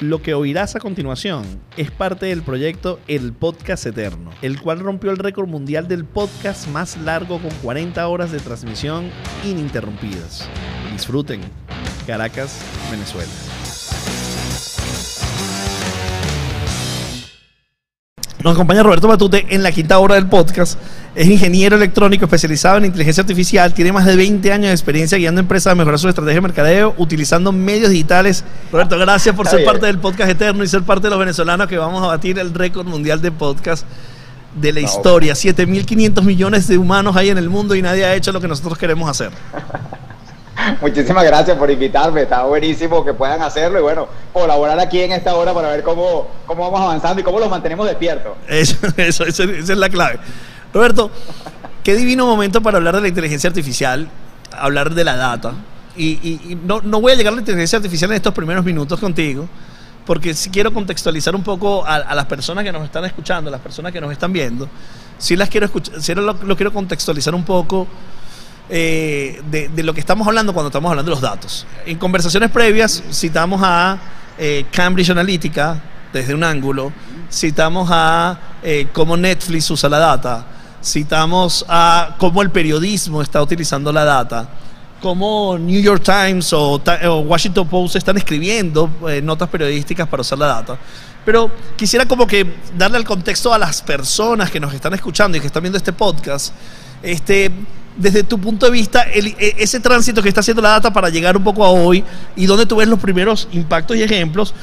Lo que oirás a continuación es parte del proyecto El Podcast Eterno, el cual rompió el récord mundial del podcast más largo con 40 horas de transmisión ininterrumpidas. Disfruten. Caracas, Venezuela. Nos acompaña Roberto Matute en la quinta hora del podcast. Es ingeniero electrónico especializado en inteligencia artificial. Tiene más de 20 años de experiencia guiando empresas a mejorar su estrategia de mercadeo utilizando medios digitales. Roberto, gracias por Está ser bien. parte del podcast eterno y ser parte de los venezolanos que vamos a batir el récord mundial de podcast de la No. historia. 7.500 millones de humanos hay en el mundo y nadie ha hecho lo que nosotros queremos hacer. Muchísimas gracias por invitarme, está buenísimo que puedan hacerlo y bueno, colaborar aquí en esta hora para ver cómo, cómo vamos avanzando y cómo los mantenemos despiertos. Eso, eso, eso- esa es la clave. Roberto, qué divino momento para hablar de la inteligencia artificial, hablar de la data. Y, y- y no, no voy a llegar a la inteligencia artificial en estos primeros minutos contigo, porque sí quiero contextualizar un poco a, a las personas que nos están escuchando, a las personas que nos están viendo. Sí las quiero escuchar, sí lo, lo quiero contextualizar un poco eh, de, lo que estamos hablando cuando estamos hablando de los datos. En conversaciones previas citamos a eh, Cambridge Analytica desde un ángulo, citamos a eh, cómo Netflix usa la data, citamos a cómo el periodismo está utilizando la data, cómo New York Times o, o Washington Post están escribiendo notas periodísticas para usar la data. Pero quisiera como que darle el contexto a las personas que nos están escuchando y que están viendo este podcast, este, desde tu punto de vista, el- e- ese tránsito que está haciendo la data para llegar un poco a hoy y donde tú ves los primeros impactos y ejemplos,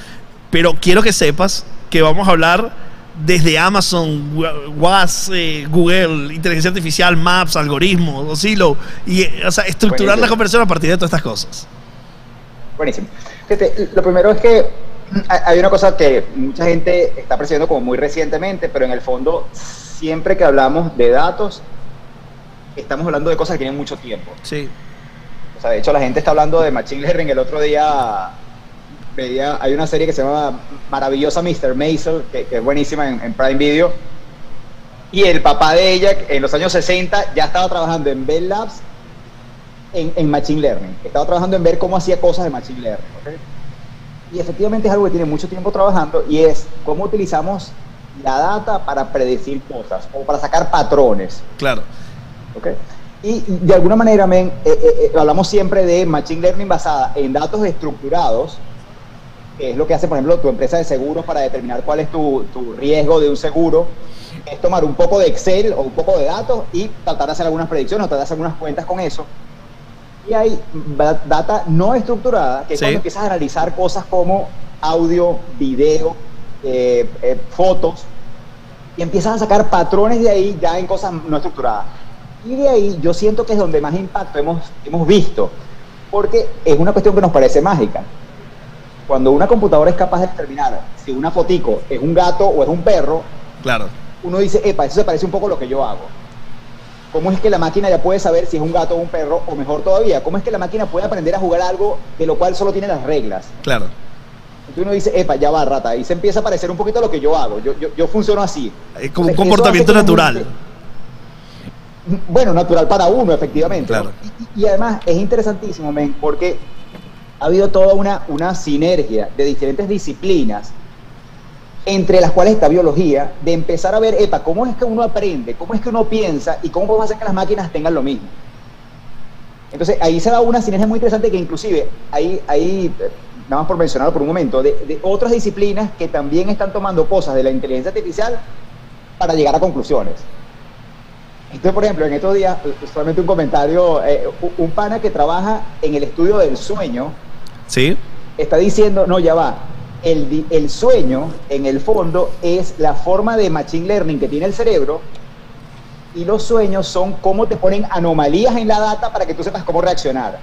pero quiero que sepas que vamos a hablar desde Amazon, Wa- Was, eh, Google, inteligencia artificial, Maps, algoritmos, Osilo, y eh, o sea, estructurar Buenísimo. la conversación a partir de todas estas cosas. Buenísimo. Fíjate, lo primero es que hay- hay una cosa que mucha gente está percibiendo como muy recientemente, pero en el fondo, siempre que hablamos de datos, estamos hablando de cosas que tienen mucho tiempo. Sí, O sea, de hecho, la gente está hablando de Machine Learning. El otro día veía, hay una serie que se llama Maravillosa Mr. Maisel, que, que es buenísima en, en Prime Video. Y el papá de ella, en los años 60, ya estaba trabajando en Bell Labs en, en Machine Learning. Estaba trabajando en ver cómo hacía cosas de Machine Learning. ¿ok? Y efectivamente es algo que tiene mucho tiempo trabajando y es cómo utilizamos la data para predecir cosas o para sacar patrones. claro. ¿Ok? Y de alguna manera, men, eh, eh, eh, hablamos siempre de Machine Learning basada en datos estructurados, que es lo que hace, por ejemplo, tu empresa de seguros para determinar cuál es tu, tu riesgo de un seguro. Es tomar un poco de Excel o un poco de datos y tratar de hacer algunas predicciones o tratar de hacer algunas cuentas con eso. Y hay data no estructurada, que es Sí. cuando empiezas a analizar cosas como audio, video, eh, eh, fotos, y empiezan a sacar patrones de ahí ya en cosas no estructuradas. Y de ahí yo siento que es donde más impacto hemos, hemos visto, porque es una cuestión que nos parece mágica. Cuando una computadora es capaz de determinar si una fotico es un gato o es un perro, Claro, uno dice, epa, eso se parece un poco a lo que yo hago. ¿Cómo es que la máquina ya puede saber si es un gato o un perro? O mejor todavía, ¿cómo es que la máquina puede aprender a jugar algo de lo cual solo tiene las reglas? claro. Entonces uno dice, epa, ya va, rata, y se empieza a parecer un poquito a lo que yo hago. Yo, yo, yo funciono así. Es como un Entonces, comportamiento natural. gente- bueno, natural para uno, efectivamente. Y, además es interesantísimo, men, porque ha habido toda una, una sinergia de diferentes disciplinas, entre las cuales está biología, de empezar a ver, epa, cómo es que uno aprende, cómo es que uno piensa y cómo podemos hacer que las máquinas tengan lo mismo. Entonces ahí se da una sinergia muy interesante que inclusive ahí, ahí nada más por mencionarlo por un momento, de, de otras disciplinas que también están tomando cosas de la inteligencia artificial para llegar a conclusiones. Entonces, por ejemplo, en estos días, solamente un comentario, eh, un- pana que trabaja en el estudio del sueño Sí, está diciendo, no, ya va, el, el sueño en el fondo es la forma de machine learning que tiene el cerebro y los sueños son cómo te ponen anomalías en la data para que tú sepas cómo reaccionar.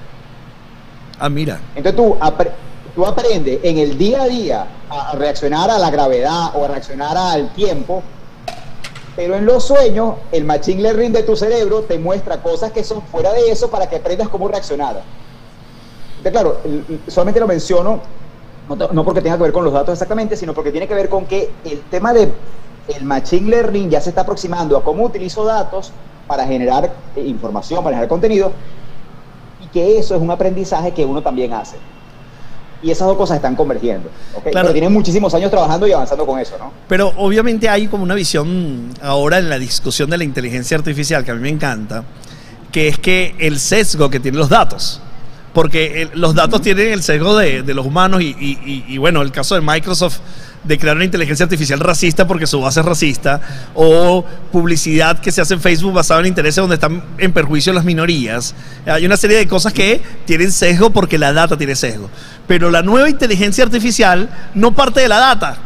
ah, mira. Entonces tú, apre- tú aprendes en el día a día a reaccionar a la gravedad o a reaccionar al tiempo, pero en los sueños el machine learning de tu cerebro te muestra cosas que son fuera de eso para que aprendas cómo reaccionar. Claro, solamente lo menciono, no porque tenga que ver con los datos exactamente, sino porque tiene que ver con que el tema de el machine learning ya se está aproximando a cómo utilizo datos para generar eh, información, para generar contenido, y que eso es un aprendizaje que uno también hace. Y esas dos cosas están convergiendo. ¿ok? Claro. Pero tienen muchísimos años trabajando y avanzando con eso, ¿no? Pero obviamente hay como una visión ahora en la discusión de la inteligencia artificial que a mí me encanta, que es que el sesgo que tienen los datos. Porque los datos tienen el sesgo de, los humanos y, bueno, el caso de Microsoft de crear una inteligencia artificial racista porque su base es racista, o publicidad que se hace en Facebook basada en intereses donde están en perjuicio las minorías. Hay una serie de cosas que tienen sesgo porque la data tiene sesgo. Pero la nueva inteligencia artificial no parte de la data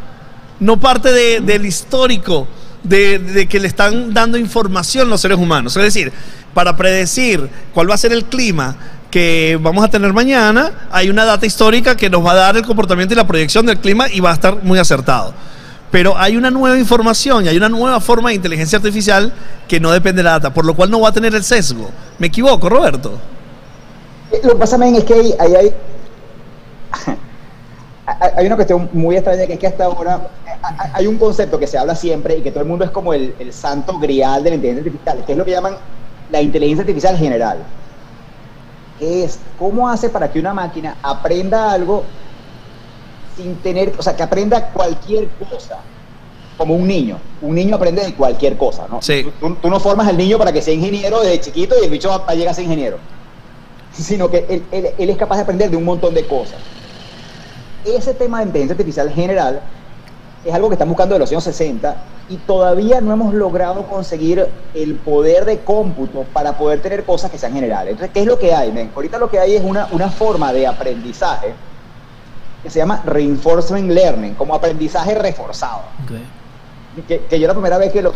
no parte de- del histórico de, que le están dando información los seres humanos. Es decir, para predecir cuál va a ser el clima que vamos a tener mañana, hay una data histórica que nos va a dar el comportamiento y la proyección del clima y va a estar muy acertado. Pero hay una nueva información y hay una nueva forma de inteligencia artificial que no depende de la data, por lo cual no va a tener el sesgo. ¿Me equivoco, Roberto? Eh, Lo que pasa, men, es que hay, hay, hay una cuestión muy extraña que es que hasta ahora hay- un concepto que se habla siempre y que todo el mundo es como el, el santo grial de la inteligencia artificial, que es lo que llaman la inteligencia artificial general. Que es cómo hace para que una máquina aprenda algo sin tener, o sea, que aprenda cualquier cosa, como un niño. Un niño aprende de cualquier cosa, ¿no? Sí. Tú, no formas al niño para que sea ingeniero desde chiquito y el bicho va a llegar a ser ingeniero sino que él, él- él es capaz de aprender de un montón de cosas. Ese tema de inteligencia artificial general es algo que están buscando de los años 60 y todavía no hemos logrado conseguir el poder de cómputo para poder tener cosas que sean generales. Entonces, ¿qué es lo que hay? men? Ahorita lo que hay es una, una forma de aprendizaje que se llama reinforcement learning, como aprendizaje reforzado que, que yo la primera vez que lo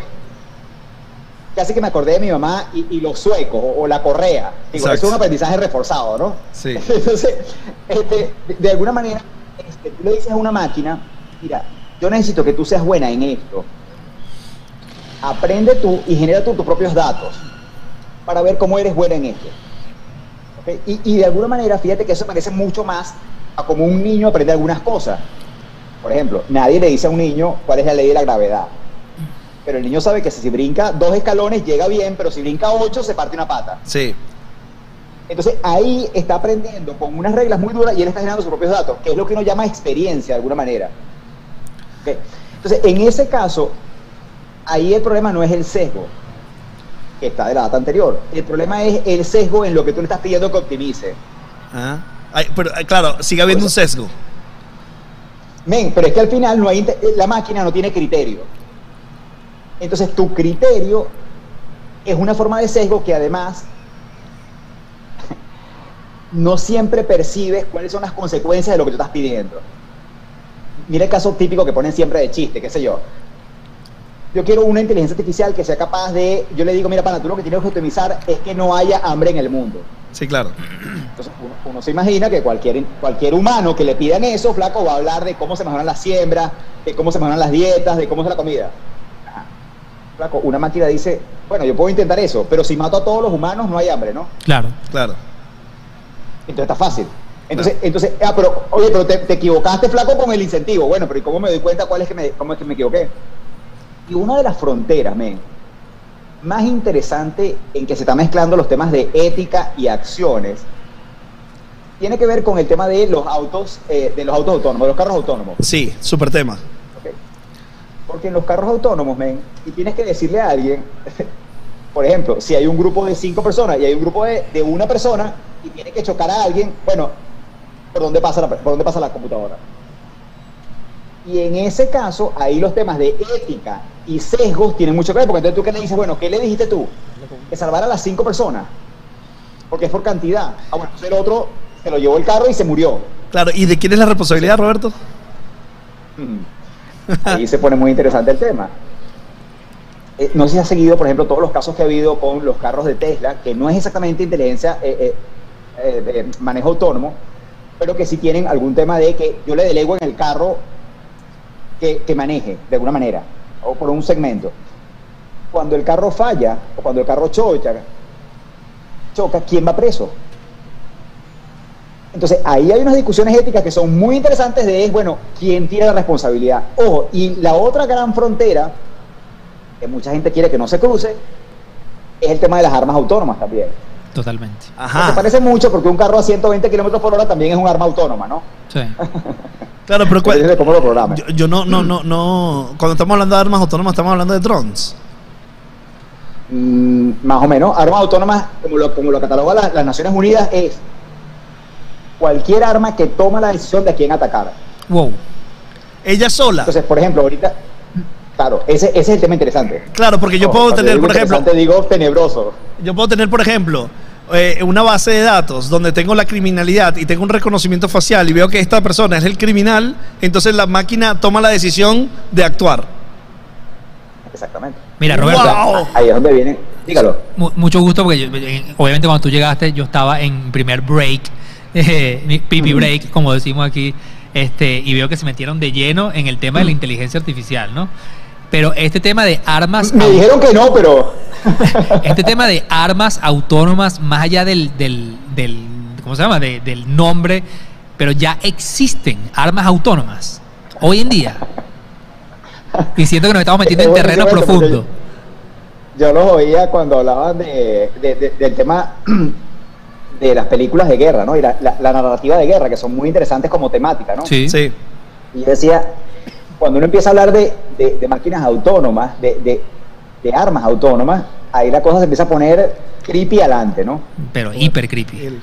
casi que me acordé de mi mamá y, y los suecos o, o la correa. Digo, Exacto. eso es un aprendizaje reforzado, ¿no? Sí. Entonces, este, de, de alguna manera, este, tú le dices a una máquina, mira, yo necesito que tú seas buena en esto. Aprende tú y genera tú tus propios datos para ver cómo eres buena en esto. Y de alguna manera, fíjate que eso parece mucho más a como un niño aprende algunas cosas. Por ejemplo, nadie le dice a un niño cuál es la ley de la gravedad. Pero el niño sabe que si brinca dos escalones llega bien, pero si brinca ocho se parte una pata. Sí. Entonces ahí está aprendiendo con unas reglas muy duras y él está generando sus propios datos, que es lo que uno llama experiencia de alguna manera. Entonces, en ese caso, ahí el problema no es el sesgo, que está de la data anterior. El problema es el sesgo en lo que tú le estás pidiendo que optimice. Ah. Pero eh, claro, sigue habiendo un sesgo. Men, pero es que al final no hay, inte- la máquina no tiene criterio. Entonces tu criterio es una forma de sesgo que además no siempre percibes cuáles son las consecuencias de lo que tú estás pidiendo. Mira el caso típico que ponen siempre de chiste, qué sé yo. Yo quiero una inteligencia artificial que sea capaz de, yo le digo, mira, pana, tú lo que tienes que optimizar es que no haya hambre en el mundo. Sí, claro. Entonces uno, uno se imagina que cualquier, cualquier humano que le pidan eso, flaco, va a hablar de cómo se mejoran las siembras, de cómo se mejoran las dietas, de cómo es la comida. Flaco, una máquina dice, bueno, yo puedo intentar eso, pero si mato a todos los humanos no hay hambre, ¿no? Claro. Claro. Entonces está fácil. Entonces, entonces ah, pero, oye, pero te, te equivocaste, flaco, con el incentivo. Bueno, pero ¿y cómo me doy cuenta cuál es que me, cómo es que me equivoqué? Y una de las fronteras, men, más interesante en que se está mezclando los temas de ética y acciones, tiene que ver con el tema de los autos, eh, de los autos autónomos, de los carros autónomos. Sí, súper tema. ¿ok? Porque en los carros autónomos, men, y tienes que decirle a alguien, por ejemplo, si hay un grupo de cinco personas y hay un grupo de, de una persona y tiene que chocar a alguien, bueno, ¿por dónde pasa la, por dónde pasa la computadora? Y en ese caso, ahí los temas de ética y sesgos tienen mucho que ver, porque entonces tú qué le dices, bueno, ¿qué le dijiste tú? Que salvar a las cinco personas, porque es por cantidad. Ah, bueno, entonces el otro se lo llevó el carro y se murió. Claro, ¿y de quién es la responsabilidad, Roberto? Ujú. Ahí se pone muy interesante el tema. Eh, no sé si has seguido, por ejemplo, todos los casos que ha habido con los carros de Tesla, que no es exactamente inteligencia, eh, eh, eh, de manejo autónomo, pero que sí tienen algún tema de que yo le delego en el carro que, que maneje de alguna manera, o por un segmento. Cuando el carro falla, o cuando el carro choca, choca, ¿quién va preso? Entonces, ahí hay unas discusiones éticas que son muy interesantes de, bueno, quién tiene la responsabilidad. Ojo, y la otra gran frontera, que mucha gente quiere que no se cruce, es el tema de las armas autónomas también. Totalmente. Se Ajá. parece mucho porque un carro a 120 kilómetros por hora también es un arma autónoma, ¿no? Sí. Claro, pero cuál- Depende de cómo lo programes. yo, yo no, no, no, no. Cuando estamos hablando de armas autónomas, estamos hablando de drones. Mm, más o menos, armas autónomas, como lo, como lo cataloga la- las Naciones Unidas, es cualquier arma que toma la decisión de a quién atacar. Wow. Ella sola. Entonces, por ejemplo, ahorita, claro, ese, ese es el tema interesante. Claro, porque yo No, puedo tener, por ejemplo, interesante, digo tenebroso. Yo puedo tener, por ejemplo, eh, una base de datos donde tengo la criminalidad y tengo un reconocimiento facial y veo que esta persona es el criminal, entonces la máquina toma la decisión de actuar. Exactamente. Mira, Roberto, Wow. Ahí es donde viene. Dígalo. mu- mucho gusto porque yo- eh, obviamente cuando tú llegaste yo estaba en primer break, eh, pipi break, como decimos aquí, este, y veo que se metieron de lleno en el tema de la inteligencia artificial, ¿no? Pero este tema de armas... Me dijeron que no, pero. este tema de armas autónomas, más allá del, del, del- ¿cómo se llama? De- del nombre, pero ya existen armas autónomas hoy en día. Y siento que nos estamos metiendo en terreno profundo. Yo los oía cuando hablaban de, de- de- del tema de las películas de guerra, ¿no? Y la, la- la narrativa de guerra, que son muy interesantes como temática, ¿no? Sí. Sí. Y yo decía, cuando uno empieza a hablar de, de- de máquinas autónomas, de, de- de armas autónomas, ahí la cosa se empieza a poner creepy adelante, ¿no? Pero hiper creepy. El-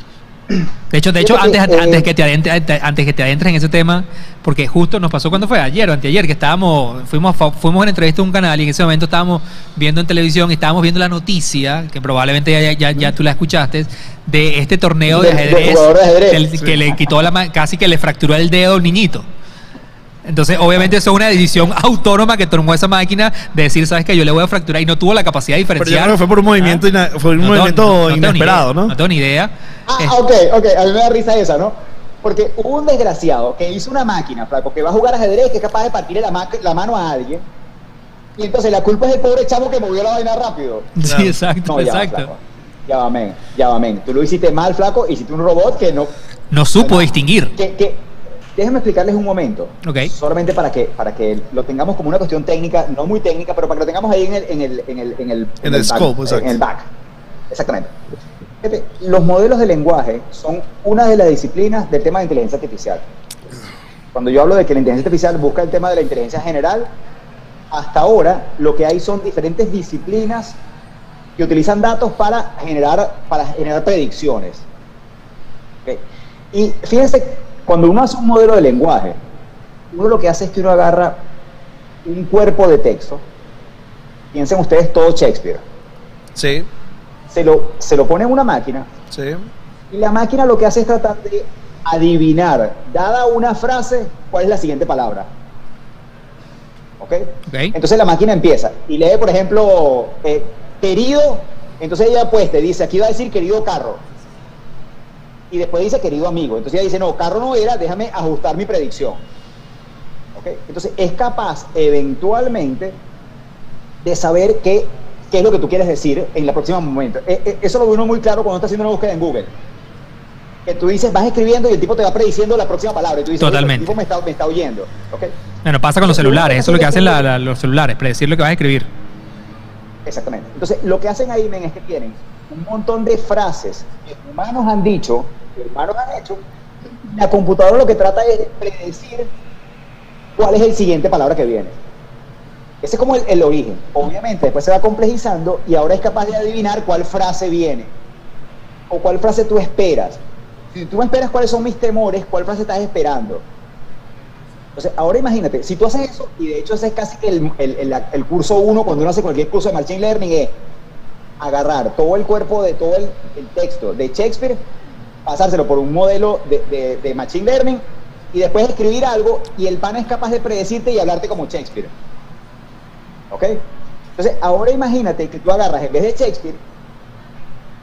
De hecho, de hecho antes, que, antes eh, que te adentres, antes que te adentres en ese tema, porque justo nos pasó cuando fue ayer o anteayer que estábamos, fuimos, fa- fuimos a una entrevista a un canal y en ese momento estábamos viendo en televisión y estábamos viendo la noticia, que probablemente ya, ya, ya tú la escuchaste, de este torneo de ajedrez, jugador de ajedrez. del- Sí. que le quitó la ma- casi que le fracturó el dedo al niñito. Entonces, obviamente, eso es una decisión autónoma que tomó esa máquina de decir, sabes que yo le voy a fracturar y no tuvo la capacidad de Pero yo diferenciar. creo que fue por un movimiento, Ah. ina- fue un No movimiento no ni inesperado, idea, ¿no? No tengo ni idea. Ah, Eh, ok, ok, a mí me da risa esa, ¿no? Porque hubo un desgraciado que hizo una máquina, flaco, que va a jugar ajedrez, que es capaz de partirle la, ma- la mano a alguien. Y entonces la culpa es del pobre chavo que movió la vaina rápido. Sí, Claro. exacto, No, ya exacto. Ya va, men, ya va, men. Tú lo hiciste mal, flaco, hiciste un robot que no... No supo Bueno, distinguir. Que, que, déjenme explicarles un momento. Ok. Solamente para que, para que lo tengamos como una cuestión técnica, no muy técnica, pero para que lo tengamos ahí en el, en el, en el, en el, En el back, scope, exacto. En el back. Exactamente. Los modelos de lenguaje son una de las disciplinas del tema de inteligencia artificial. Cuando yo hablo de que la inteligencia artificial busca el tema de la inteligencia general, hasta ahora lo que hay son diferentes disciplinas que utilizan datos para generar, para generar predicciones. ¿Ok? Y fíjense, cuando uno hace un modelo de lenguaje, uno lo que hace es que uno agarra un cuerpo de texto, piensen ustedes todo Shakespeare, Sí, se lo, se lo pone en una máquina sí. y la máquina lo que hace es tratar de adivinar, dada una frase, cuál es la siguiente palabra. ¿Ok? Ok. Entonces la máquina empieza y lee, por ejemplo, eh, querido, entonces ella pues te dice, aquí va a decir querido carro. Y después dice querido amigo. Entonces ella dice, no, carro no era, déjame ajustar mi predicción. ¿Ok? Entonces es capaz eventualmente de saber qué, qué es lo que tú quieres decir en la próxima momento. Eh, eh, eso lo ve uno muy claro cuando está haciendo una búsqueda en Google. Que tú dices, vas escribiendo y el tipo te va prediciendo la próxima palabra. Y tú dices, "Oye, Totalmente. El tipo me está, me está oyendo. ¿Ok? Bueno, pasa con los celulares, eso es lo que hacen la- la- los celulares, predecir lo que vas a escribir. Exactamente. Entonces, lo que hacen ahí, men, es que tienen un montón de frases que humanos han dicho, que humanos han hecho, la computadora lo que trata es de predecir cuál es el siguiente palabra que viene. Ese es como el, el origen. Obviamente, después se va complejizando y ahora es capaz de adivinar cuál frase viene o cuál frase tú esperas. Si tú esperas cuáles son mis temores, cuál frase estás esperando. Entonces, ahora imagínate, si tú haces eso, y de hecho ese es casi el, el- el- curso uno, cuando uno hace cualquier curso de Machine Learning, es agarrar todo el cuerpo de todo el, el texto de Shakespeare, pasárselo por un modelo de, de- de Machine Learning, y después escribir algo, y el pan es capaz de predecirte y hablarte como Shakespeare. ¿Ok? Entonces, ahora imagínate que tú agarras, en vez de Shakespeare,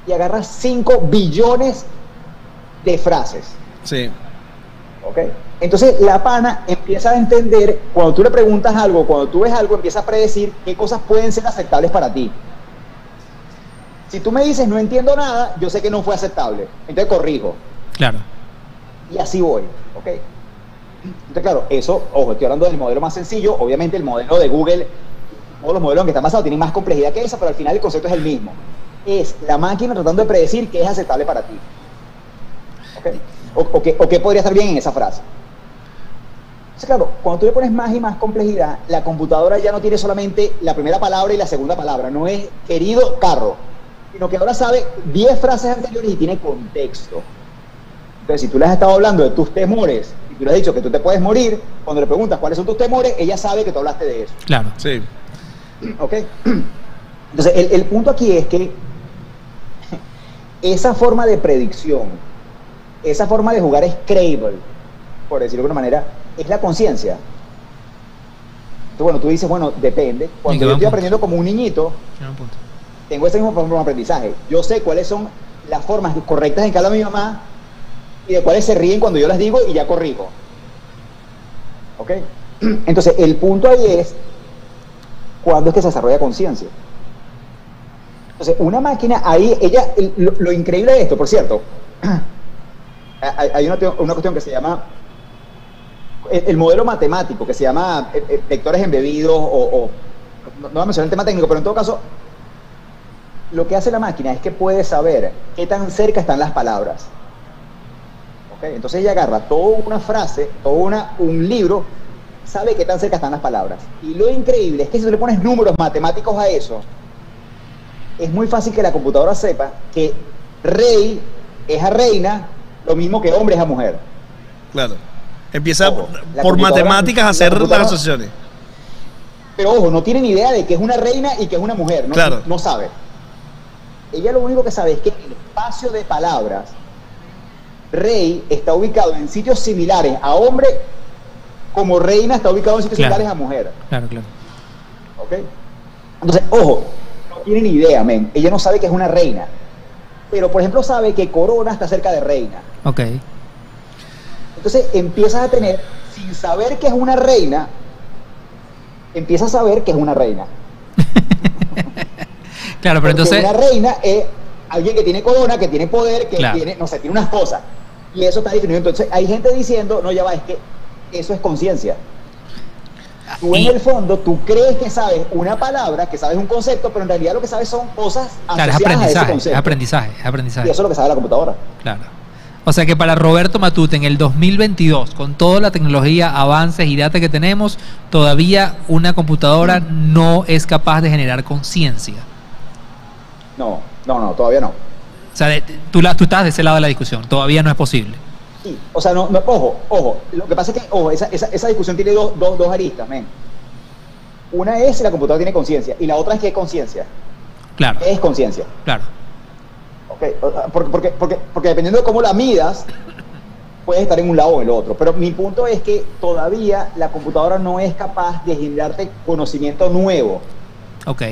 y agarras 5 billones de frases. Sí. ¿ok? Entonces la pana empieza a entender, cuando tú le preguntas algo, cuando tú ves algo, empieza a predecir qué cosas pueden ser aceptables para ti. Si tú me dices no entiendo nada, yo sé que no fue aceptable, entonces corrijo. Claro. Y así voy, ¿ok? Entonces claro, eso, ojo, estoy hablando del modelo más sencillo, obviamente el modelo de Google, todos los modelos en que están basados tienen más complejidad que esa, pero al final el concepto es el mismo. Es la máquina tratando de predecir qué es aceptable para ti. ¿ok? O, o qué, o qué podría estar bien en esa frase. Entonces, claro, cuando tú le pones más y más complejidad, la computadora ya no tiene solamente la primera palabra y la segunda palabra, no es querido carro, sino que ahora sabe 10 frases anteriores y tiene contexto. Entonces, si tú le has estado hablando de tus temores y tú le has dicho que tú te puedes morir, cuando le preguntas cuáles son tus temores, ella sabe que tú hablaste de eso. Claro. Sí. ¿Ok? Entonces, el, el punto aquí es que esa forma de predicción, esa forma de jugar Scrabble, por decirlo de alguna manera, es la conciencia. Entonces, bueno, tú dices, bueno, depende. Cuando yo estoy punto. aprendiendo como un niñito, Tiene un punto. Tengo ese mismo forma de aprendizaje. Yo sé cuáles son las formas correctas en que habla mi mamá y de cuáles se ríen cuando yo las digo y ya corrijo. ¿Ok? Entonces, el punto ahí es cuándo es que se desarrolla conciencia. Entonces, una máquina ahí, ella, el- lo, increíble de esto, por cierto, hay, una, una cuestión que se llama el, el modelo matemático, que se llama eh, eh, vectores embebidos o, o- no, no voy a mencionar el tema técnico, pero en todo caso, lo que hace la máquina es que puede saber qué tan cerca están las palabras. ¿Ok? Entonces ella agarra toda una frase, todo una, un libro, sabe qué tan cerca están las palabras. Y lo increíble es que si tú le pones números matemáticos a eso, es muy fácil que la computadora sepa que rey es a reina, lo mismo que hombre es a mujer. Claro. Empieza Ojo, por matemáticas a la hacer las asociaciones. Pero ojo, no tiene ni idea de que es una reina y que es una mujer. No, Claro. no sabe. Ella lo único que sabe es que el espacio de palabras, rey está ubicado en sitios similares a hombre, como reina está ubicado en sitios Claro. similares a mujer. Claro, claro. ¿Ok? Entonces, ojo, no tiene ni idea, men. Ella no sabe que es una reina. Pero, por ejemplo, sabe que corona está cerca de reina. Ok. Entonces empiezas a tener, sin saber que es una reina, empiezas a saber que es una reina. Claro, pero Porque entonces. una reina es alguien que tiene corona, que tiene poder, que Claro. tiene, no sé, tiene unas cosas. Y eso está definido. Entonces hay gente diciendo, no, ya va, es que eso es conciencia. Tú en el fondo, tú crees que sabes una palabra, que sabes un concepto, pero en realidad lo que sabes son cosas Claro, es asociadas a ese aprendizaje, es concepto. aprendizaje, es Y aprendizaje. eso es lo que sabe la computadora. Claro. O sea que para Roberto Matute en el 2022, con toda la tecnología, avances y data que tenemos, todavía una computadora no es capaz de generar conciencia. No, no, no, todavía no. O sea, de- tú, la, tú estás de ese lado de la discusión, todavía no es posible. Sí, o sea, no, no, ojo, ojo. Lo que pasa es que, ojo, esa, esa, esa discusión tiene dos, dos, dos aristas, men. Una es si la computadora tiene conciencia y la otra es qué es conciencia. Claro, ¿Qué es conciencia? claro. Ok, o sea, Porque, porque, porque, porque dependiendo de cómo la midas, puedes estar en un lado o en el otro. Pero mi punto es que todavía la computadora no es capaz de generarte conocimiento nuevo. Ok.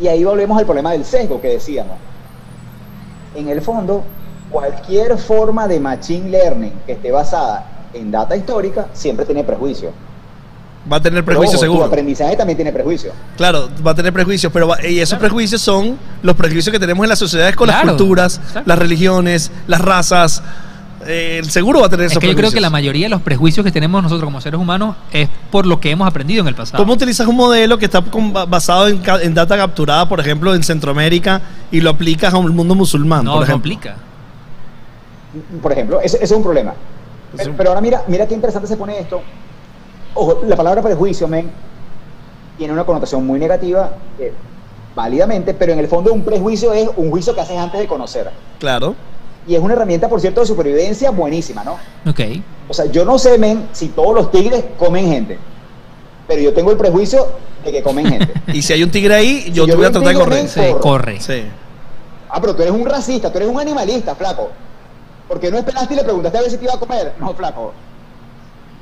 Y ahí volvemos al problema del sesgo que decíamos. En el fondo, cualquier forma de machine learning que esté basada en data histórica siempre tiene prejuicio. Va a tener prejuicios Tu seguro. aprendizaje también tiene prejuicio. Claro, va a tener prejuicios, pero va- y esos prejuicios son los prejuicios que tenemos en las sociedades con Claro, las culturas, exacto. las religiones, las razas. Eh, el seguro va a tener Es esos que yo creo que la mayoría de los prejuicios que tenemos nosotros como seres humanos es por lo que hemos aprendido en el pasado. ¿Cómo utilizas un modelo que está basado en, en data capturada, por ejemplo, en Centroamérica y lo aplicas a un mundo musulmán? no, por no ejemplo? aplica. Por ejemplo, ese, ese es un problema. Pero, pero ahora mira, mira qué interesante se pone esto. Ojo, la palabra prejuicio, men, tiene una connotación muy negativa, eh, válidamente, pero en el fondo un prejuicio es un juicio que haces antes de conocer. Claro. Y es una herramienta, por cierto, de supervivencia buenísima, ¿no? Ok. O sea, yo no sé, men, si todos los tigres comen gente. Pero yo tengo el prejuicio de que comen gente. Y si hay un tigre ahí, yo te voy a tratar de correr. Corre. corre. Sí. ah, pero tú eres un racista, tú eres un animalista, flaco. ¿Por qué no esperaste y le preguntaste a ver si te iba a comer? No, flaco.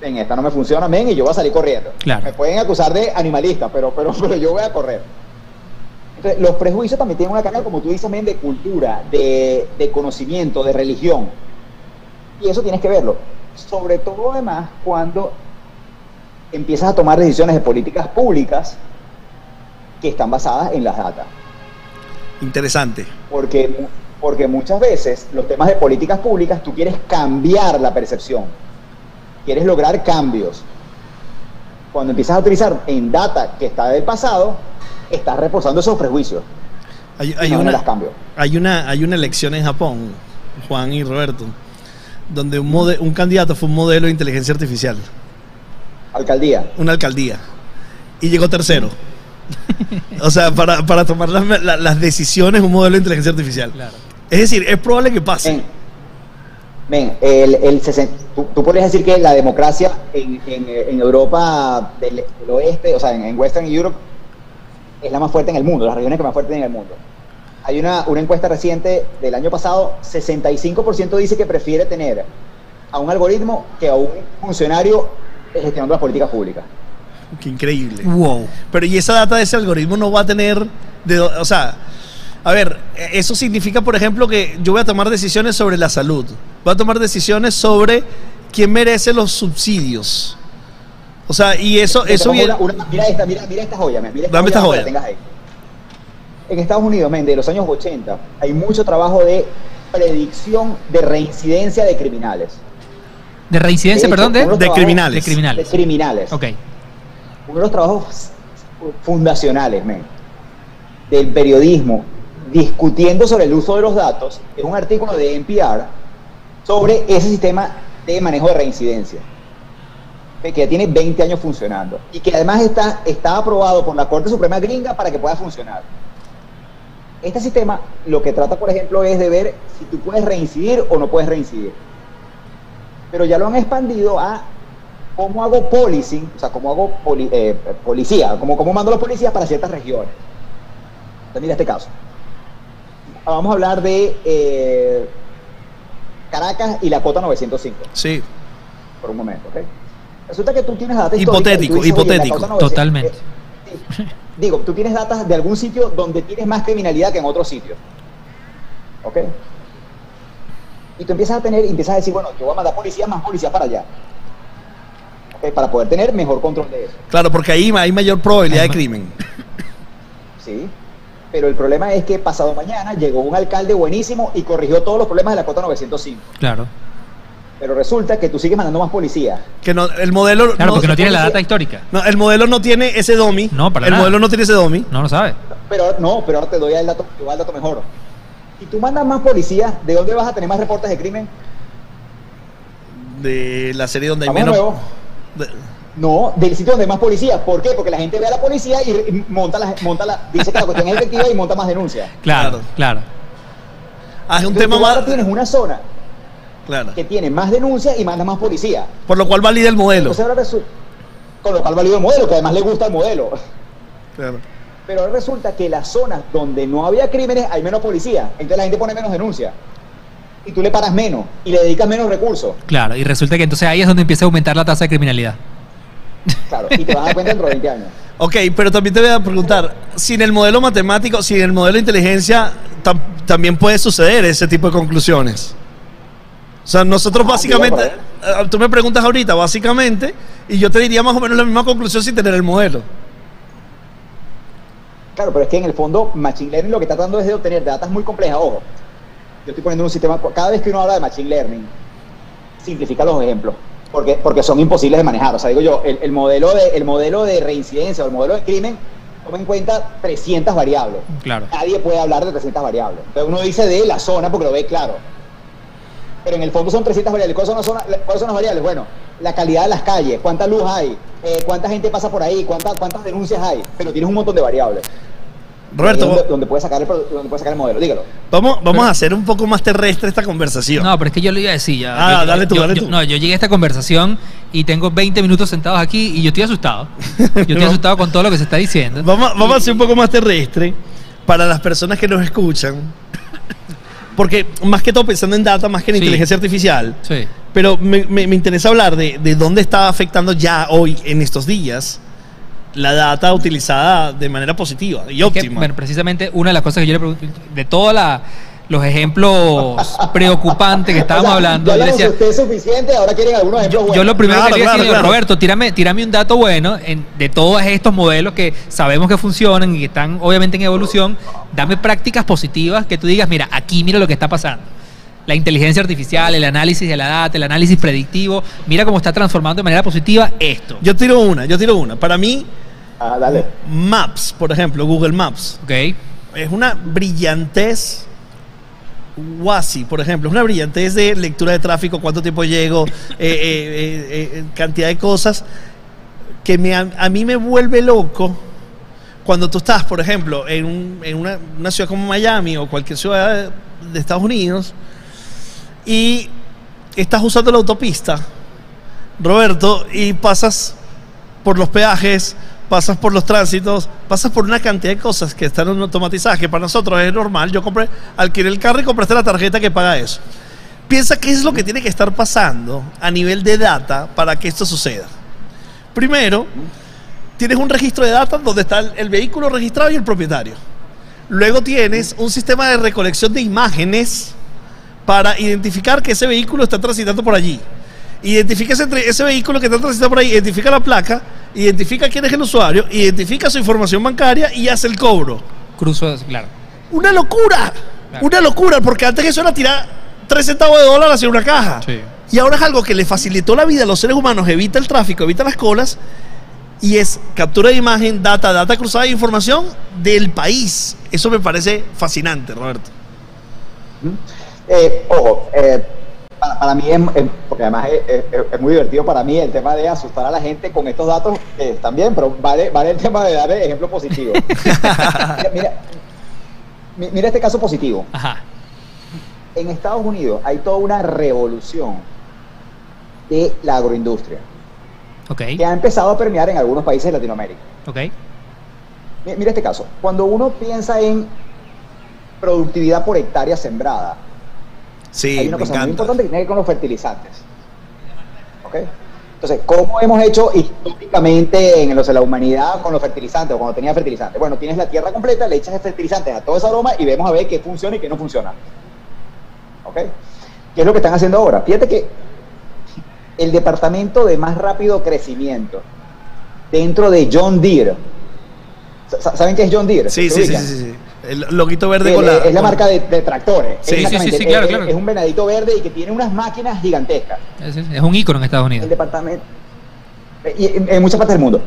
En esta no me funciona, men, y yo voy a salir corriendo. Claro. Me pueden acusar de animalista, pero, pero, pero yo voy a correr. Entonces, los prejuicios también tienen una carga, como tú dices, men, de cultura, de, de conocimiento, de religión. Y eso tienes que verlo. Sobre todo, además, cuando empiezas a tomar decisiones de políticas públicas que están basadas en las datas. Interesante. Porque, porque muchas veces los temas de políticas públicas tú quieres cambiar la percepción, quieres lograr cambios. Cuando empiezas a utilizar en data que está del pasado, estás reforzando esos prejuicios. Hay, hay no una, las cambio. hay, una, hay una elección en Japón, Juan y Roberto, donde un, mode- un candidato fue un modelo de inteligencia artificial, Alcaldía. una alcaldía, y llegó tercero. o sea, para, para tomar las, la- las decisiones, un modelo de inteligencia artificial. Claro. Es decir, es probable que pase. Ven, ven, el, el tú, tú podrías decir que la democracia en, en- en Europa del, del oeste, o sea, en, en Western Europe, es la más fuerte en el mundo, las regiones que más fuertes en el mundo. Hay una, una encuesta reciente del año pasado, 65% dice que prefiere tener a un algoritmo que a un funcionario gestionando las políticas públicas. Qué increíble. Wow. Pero y esa data de ese algoritmo no va a tener, de, o sea, a ver, eso significa, por ejemplo, que yo voy a tomar decisiones sobre la salud, voy a tomar decisiones sobre quién merece los subsidios. O sea, y eso, Te eso viene... una- una- mira esta, mira, mira esta joya, men, mira esta Dame esta joya. que la tengas ahí. En Estados Unidos, men, de los años 80, hay mucho trabajo de predicción de reincidencia de criminales. De reincidencia, De hecho, perdón, de, uno de criminales. de De criminales. criminales. Ok. Uno de los trabajos fundacionales, men, del periodismo, discutiendo sobre el uso de los datos, es un artículo de NPR sobre ese sistema de manejo de reincidencia, que ya tiene 20 años funcionando y que además está, está aprobado por la Corte Suprema Gringa para que pueda funcionar. Este sistema lo que trata, por ejemplo, es de ver si tú puedes reincidir o no puedes reincidir. Pero ya lo han expandido a cómo hago policing, o sea, cómo hago poli- eh, policía, cómo, cómo mando a los policías para ciertas regiones. Entonces, mira este caso. Vamos a hablar de eh, Caracas y la cota 905, Sí, por un momento, ¿ok? Resulta que tú tienes data Hipotético, dices, hipotético. 900, Totalmente. eh, digo, tú tienes datos de algún sitio donde tienes más criminalidad que en otro sitio. ¿Ok? Y tú empiezas a tener, y empiezas a decir, bueno, yo voy a mandar policías, más policías para allá. ¿Ok? Para poder tener mejor control de eso. claro, porque ahí hay mayor probabilidad de crimen. ¿Sí? Pero el problema es que pasado mañana llegó un alcalde buenísimo y corrigió todos los problemas de la cota 905. Claro. Pero resulta que tú sigues mandando más policías. Que no, el modelo... Claro, porque no tiene la data histórica. no, el modelo no tiene ese DOMI. No, para El nada. modelo no tiene ese DOMI. No lo sabe. Pero no, pero ahora te doy el dato, te doy el dato mejor. Si tú mandas más policías, ¿de dónde vas a tener más reportes de crimen? De la serie donde hay Vamos menos... nuevo. de- No, del sitio donde hay más policías. ¿Por qué? Porque la gente ve a la policía y, monta la, monta la, dice que la cuestión es efectiva y monta más denuncias. Claro, Claro. claro. Ah, es un Entonces, tema tú más... ahora tienes una zona Claro. que tiene más denuncias y manda más policía. Por lo cual valida el modelo. Entonces ahora resu- con lo cual valió el modelo, que además le gusta el modelo. Claro. Pero ahora resulta que las zonas donde no había crímenes hay menos policía. Entonces la gente pone menos denuncias. Y tú le paras menos y le dedicas menos recursos. Claro. Y resulta que entonces ahí es donde empieza a aumentar la tasa de criminalidad. Claro, y te vas a dar cuenta dentro de 20 años. Ok, pero también te voy a preguntar, sin el modelo matemático, sin el modelo de inteligencia, tam- también puede suceder ese tipo de conclusiones. O sea, nosotros Ah, básicamente, eh, tú me preguntas ahorita, básicamente, y yo te diría más o menos la misma conclusión sin tener el modelo. Claro, pero es que en el fondo Machine Learning lo que está tratando es de obtener datas muy complejas. Ojo, yo estoy poniendo un sistema, cada vez que uno habla de Machine Learning, simplifica los ejemplos, porque, porque son imposibles de manejar. O sea, digo yo, el, el modelo de, el modelo de reincidencia o el modelo de crimen toma en cuenta 300 variables. Claro. Nadie puede hablar de 300 variables. Entonces uno dice de la zona porque lo ve claro. Pero en el fondo son 300 variables. ¿Cuáles son las, cuáles son las variables? Bueno, la calidad de las calles, cuánta luz hay, eh, cuánta gente pasa por ahí, cuánta- cuántas denuncias hay. Pero tienes un montón de variables. Roberto, donde, donde puedes sacar el, donde puedes sacar el modelo. Dígalo. vamos, vamos a hacer un poco más terrestre esta conversación. No, pero es que yo lo iba a decir ya. Ah, Yo- dale tú, yo- dale yo- tú. No, yo llegué a esta conversación y tengo 20 minutos sentados aquí y yo estoy asustado. Yo estoy No. asustado con todo lo que se está diciendo. Vamos, vamos a hacer un poco más terrestre para las personas que nos escuchan. Porque más que todo pensando en data, más que en Sí. inteligencia artificial, Sí. Pero me, me- me interesa hablar de, de dónde está afectando ya hoy, en estos días, la data utilizada de manera positiva y Es que, óptima. bueno, precisamente una de las cosas que yo le pregunto, de todos los ejemplos preocupantes que estábamos O sea, hablando, yo decía, usted suficiente, ahora quieren algunos ejemplos yo buenos. lo primero Claro, que quería claro, decir, claro. Roberto, tírame, tírame un dato bueno en- de todos estos modelos que sabemos que funcionan y que están obviamente en evolución. Dame prácticas positivas que tú digas, mira, aquí mira lo que está pasando. La inteligencia artificial, el análisis de la data, el análisis predictivo, mira cómo está transformando de manera positiva esto. Yo tiro una, yo tiro una. Para mí, Ah, dale. Maps, por ejemplo, Google Maps, ¿Ok? es una brillantez WASI, por ejemplo, es una brillantez de lectura de tráfico, cuánto tiempo llego, eh, eh, eh, cantidad de cosas que me, a, a mí me vuelve loco cuando tú estás, por ejemplo, en, un- en una, una ciudad como Miami o cualquier ciudad de Estados Unidos y estás usando la autopista, Roberto, y pasas por los peajes, pasas por los tránsitos, pasas por una cantidad de cosas que están automatizadas, que para nosotros es normal. Yo compré, alquilé el carro y compraste la tarjeta que paga eso. Piensa qué es lo que tiene que estar pasando a nivel de data para que esto suceda. Primero, tienes un registro de datos donde está el vehículo registrado y el propietario. Luego tienes un sistema de recolección de imágenes para identificar que ese vehículo está transitando por allí. Identifica ese, tre- ese vehículo que está transitando por ahí, identifica la placa, identifica quién es el usuario, identifica su información bancaria y hace el cobro. Cruzo, claro. ¡Una locura! Claro. Una locura, porque antes eso era tirar 3 centavos de dólar hacia una caja. Sí. Y ahora es algo que le facilitó la vida a los seres humanos, evita el tráfico, evita las colas, y es captura de imagen, data, data cruzada de información del país. Eso me parece fascinante, Roberto. Eh, ojo, eh, para, para mí es, es- porque además es, muy divertido para mí el tema de asustar a la gente con estos datos eh, también, pero vale, vale el tema de dar ejemplo positivo. mira, mira, mi- mira este caso positivo. Ajá. En Estados Unidos hay toda una revolución de la agroindustria que ha empezado a permear en algunos países de Latinoamérica. Mira este caso. Cuando uno piensa en productividad por hectárea sembrada, Sí, hay una me cosa muy encanta. importante que tiene que ver con los fertilizantes. ¿Ok? Entonces, ¿cómo hemos hecho históricamente en, los- en la humanidad con los fertilizantes o cuando tenía fertilizantes? Bueno, tienes la tierra completa, le echas el fertilizantes a toda esa aroma y vemos a ver qué funciona y qué no funciona. ¿Ok? ¿Qué es lo que están haciendo ahora? Fíjate que el departamento de más rápido crecimiento dentro de John Deere, sa- ¿saben qué es John Deere? Sí, ¿Se sí, sí, sí. El loguito verde El- con la. es la marca de, de tractores. Sí, sí, Exactamente. sí, sí, claro, Es- claro. Es un venadito verde y que tiene unas máquinas gigantescas. Es, es un ícono en Estados El Unidos. departamento. Y en, en muchas partes del mundo.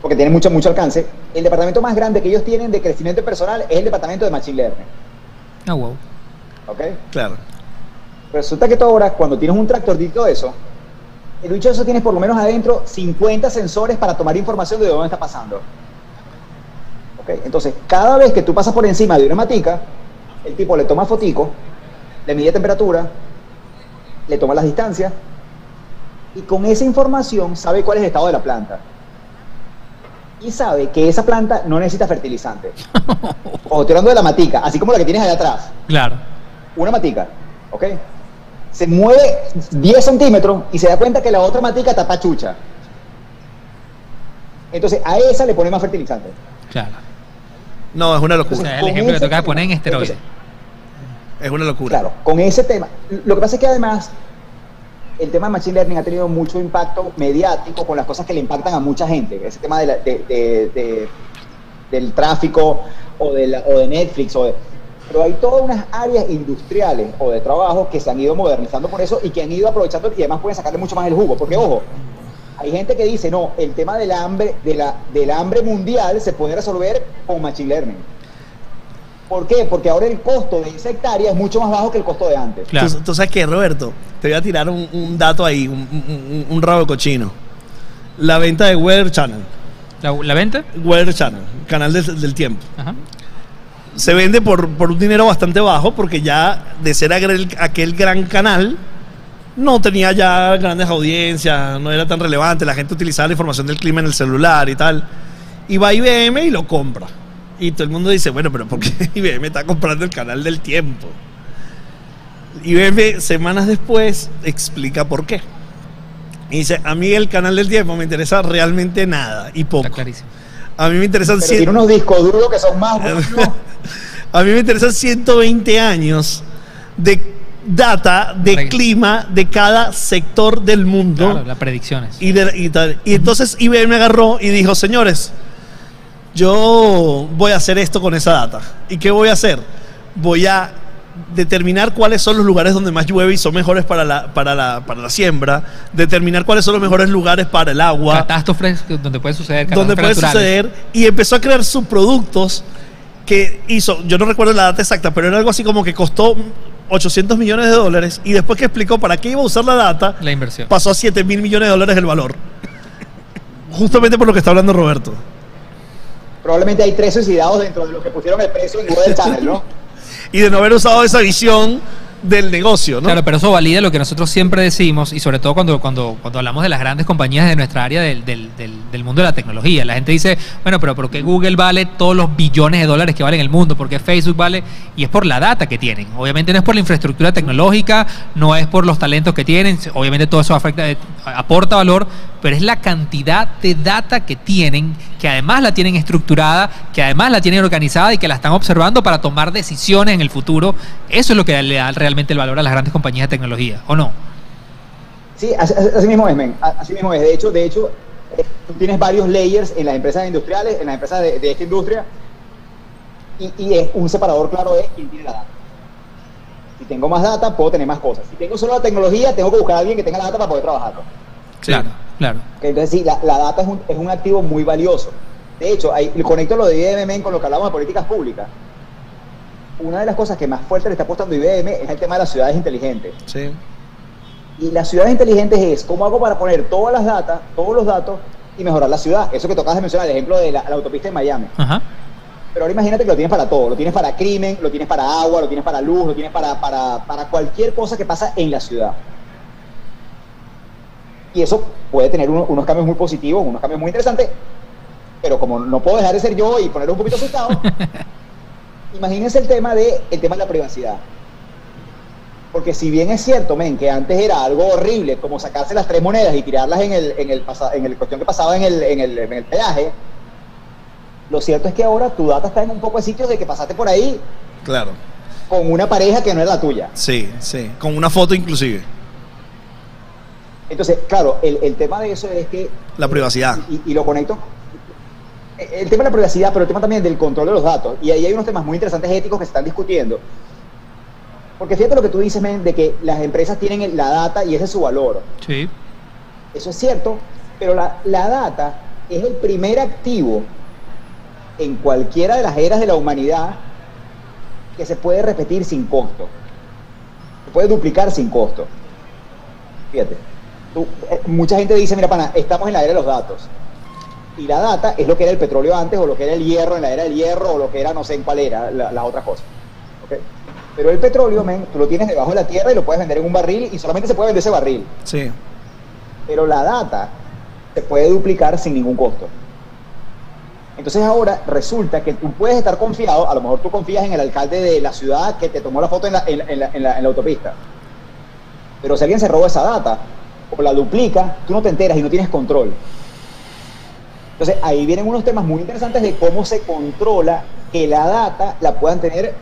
Porque tiene mucho, mucho alcance. El departamento más grande que ellos tienen de crecimiento personal es el departamento de Machine Learning. Ah, wow. ¿Ok? Claro. Resulta que tú ahora, cuando tienes un tractorcito de eso, el bicho de eso tienes por lo menos adentro 50 sensores para tomar información de dónde está pasando. Entonces, cada vez que tú pasas por encima de una matica, el tipo le toma fotico, le mide temperatura, le toma las distancias, y con esa información sabe cuál es el estado de la planta. Y sabe que esa planta no necesita fertilizante. Ojo, estoy hablando de la matica, así como la que tienes allá atrás Claro. una matica, ¿ok? Se mueve 10 centímetros y se da cuenta que la otra matica está pachucha. Entonces a esa le pone más fertilizante. Claro. No, es una O locura. sea, el Con ejemplo que tema, poner en esteroides. entonces, Es una locura. Claro, con ese tema. Lo que pasa es que además el tema de Machine Learning ha tenido mucho impacto mediático con las cosas que le impactan a mucha gente. Ese tema de la- de- de- de- del tráfico o de, la- o de Netflix. O de- pero hay todas unas áreas industriales o de trabajo que se han ido modernizando por eso y que han ido aprovechando y además pueden sacarle mucho más el jugo. Porque, ojo, hay gente que dice, no, el tema del hambre, de la, del hambre mundial se puede resolver con Machine Learning. ¿Por qué? Porque ahora el costo de esa hectárea es mucho más bajo que el costo de antes. Claro. ¿Tú, tú sabes qué, Roberto? Te voy a tirar un, un dato ahí, un, un- un- un rabo de cochino. La venta de Weather Channel. ¿La, la venta? Weather Channel, canal del, del tiempo. Ajá. Se vende por, por un dinero bastante bajo porque ya de ser aquel, aquel gran canal, no tenía ya grandes audiencias, no era tan relevante, la gente utilizaba la información del clima en el celular y tal. Y va IBM y lo compra. Y todo el mundo dice, bueno, pero ¿por qué IBM está comprando el canal del tiempo? IBM semanas después explica por qué. Y dice, a mí el canal del tiempo me interesa realmente nada y poco. Está clarísimo. A mí me interesan Pero tiene unos discos duros que son más buenos. a mí me interesan 120 años de data, de clima de cada sector del mundo. Claro, las predicciones. Y, de- y tal. Y entonces IBM agarró y dijo, señores, yo voy a hacer esto con esa data. ¿Y qué voy a hacer? Voy a determinar cuáles son los lugares donde más llueve y son mejores para la, para la, para la siembra, determinar cuáles son los mejores lugares para el agua, Catástrofes donde puede suceder donde puede naturales. suceder, y empezó a crear subproductos que hizo, yo no recuerdo la data exacta, pero era algo así como que costó 800 millones de dólares y después que explicó para qué iba a usar la data, La inversión. pasó a 7 mil millones de dólares el valor. Justamente por lo que está hablando Roberto. Probablemente hay tres suicidados dentro de los que pusieron el precio en Google Channel, ¿no? Y de no haber usado esa visión del negocio, ¿no? Claro, pero eso valida lo que nosotros siempre decimos y sobre todo cuando, cuando, cuando hablamos de las grandes compañías de nuestra área del, del, del, del mundo de la tecnología. La gente dice, bueno, pero ¿por qué Google vale todos los billones de dólares que vale en el mundo? ¿Por qué Facebook vale? Y es por la data que tienen. Obviamente no es por la infraestructura tecnológica, no es por los talentos que tienen, obviamente todo eso afecta, aporta valor, pero es la cantidad de data que tienen, que además la tienen estructurada, que además la tienen organizada y que la están observando para tomar decisiones en el futuro. Eso es lo que le da realmente el valor a las grandes compañías de tecnología, ¿o no? Sí, así, mismo es, men. Así mismo es. De hecho, de hecho, eh, tú tienes varios layers en las empresas industriales, en las empresas de, esta industria, y, es un separador claro de quién tiene la data. Si tengo más data, puedo tener más cosas. Si tengo solo la tecnología, tengo que buscar a alguien que tenga la data para poder trabajarlo. Sí. Claro, claro. Entonces, sí, la, la data es un, es un activo muy valioso. De hecho, ahí, conecto lo de IBM con lo que hablamos de políticas públicas. Una de las cosas que más fuerte le está apostando IBM es el tema de las ciudades inteligentes. Sí. Y las ciudades inteligentes es cómo hago para poner todas las datas, todos los datos y mejorar la ciudad. Eso que tocabas de mencionar, el ejemplo de la, la autopista de Miami. Ajá. Pero ahora imagínate que lo tienes para todo. Lo tienes para crimen, lo tienes para agua, lo tienes para luz, lo tienes para, para, para cualquier cosa que pasa en la ciudad. Y eso puede tener uno- unos cambios muy positivos, unos cambios muy interesantes. Pero como no puedo dejar de ser yo y ponerlo un poquito asustado, imagínense el tema de el tema de la privacidad. Porque si bien es cierto, men, que antes era algo horrible, como sacarse las tres monedas y tirarlas en el, en el, en el cuestión que pasaba en el, en el, en el peaje, lo cierto es que ahora tu data está en un poco de sitios de que pasaste por ahí Claro. con una pareja que no es la tuya. Sí, sí. Con una foto inclusive. Entonces, claro, el, el tema de eso es que... La privacidad. Y, y lo conecto. El tema de la privacidad, pero el tema también del control de los datos. Y ahí hay unos temas muy interesantes éticos que se están discutiendo. Porque fíjate lo que tú dices, men, de que las empresas tienen la data y ese es su valor. Sí. Eso es cierto, pero la, la data es el primer activo en cualquiera de las eras de la humanidad que se puede repetir sin costo. Se puede duplicar sin costo. Fíjate, tú- eh, mucha gente dice, mira, pana, estamos en la era de los datos. Y la data es lo que era el petróleo antes, o lo que era el hierro en la era del hierro, o lo que era no sé en cuál era, la- las otras cosas. ¿ok? Pero el petróleo, men, tú lo tienes debajo de la tierra y lo puedes vender en un barril y solamente se puede vender ese barril Sí. pero la data se puede duplicar sin ningún costo. Entonces ahora resulta que tú puedes estar confiado, a lo mejor tú confías en el alcalde de la ciudad que te tomó la foto en la, autopista, pero si alguien se roba esa data o la duplica, tú no te enteras y no tienes control. Entonces ahí vienen unos temas muy interesantes de cómo se controla que la data la puedan tener,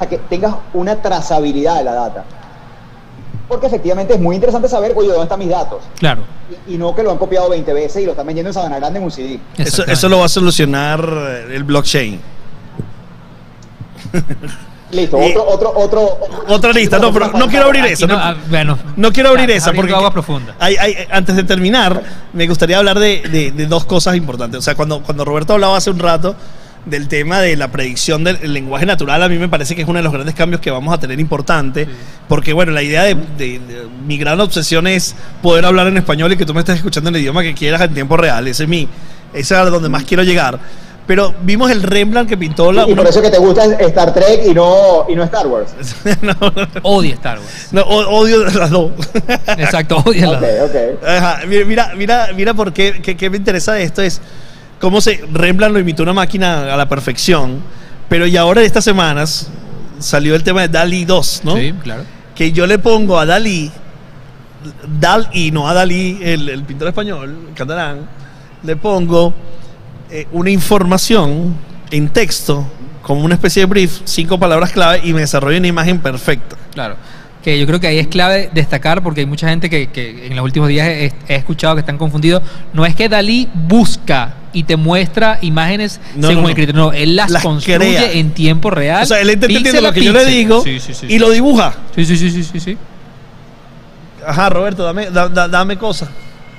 o que tengas una trazabilidad de la data. Porque efectivamente es muy interesante saber, oye, ¿dónde están mis datos? Claro. Y, y no que lo han copiado 20 veces y lo están vendiendo en Sabana Grande en un CD. Eso, eso lo va a solucionar el blockchain. Listo, otro, otro, otro. Otra lista, no, pero no quiero abrir Aquí esa. no, no- ah, bueno, No quiero abrir esa porque agua profunda. hay- hay- antes de terminar, me gustaría hablar de, de- de dos cosas importantes. O sea, cuando, cuando Roberto hablaba hace un rato del tema de la predicción del el lenguaje natural, a mí me parece que es uno de los grandes cambios que vamos a tener importante. Porque, bueno, la idea de, de- de- mi gran obsesión es poder hablar en español y que tú me estés escuchando en el idioma que quieras en tiempo real. Ese es mi, ese es a donde más quiero llegar. Pero vimos el Rembrandt que pintó la. Y por eso que te gusta Star Trek y no, y no Star Wars. no, Odia Star Wars. no, odio las dos. Exacto, odia Ok, la- ok. Ajá, mira, mira, mira, mira por qué, qué- qué me interesa de esto es cómo se Rembrandt lo imitó una máquina a la perfección, pero y ahora estas semanas salió el tema de Dalí 2, ¿no? Sí, claro. Que yo le pongo a Dalí, Dalí, no a Dalí, el, el pintor español, catalán, le pongo eh, una información en texto, como una especie de brief, cinco palabras clave y me desarrolla una imagen perfecta. Claro. Que yo creo que ahí es clave destacar porque hay mucha gente que, que en los últimos días he, he escuchado que están confundidos. No es que Dalí busca y te muestra imágenes No, según no, no. el criterio. No, él las, Las construye crea. en tiempo real. O sea, él está entendiendo lo que yo le digo Sí, sí, sí, y sí. lo dibuja. Sí, sí, sí, sí, sí, sí. Ajá, Roberto, dame, da- da- dame cosas.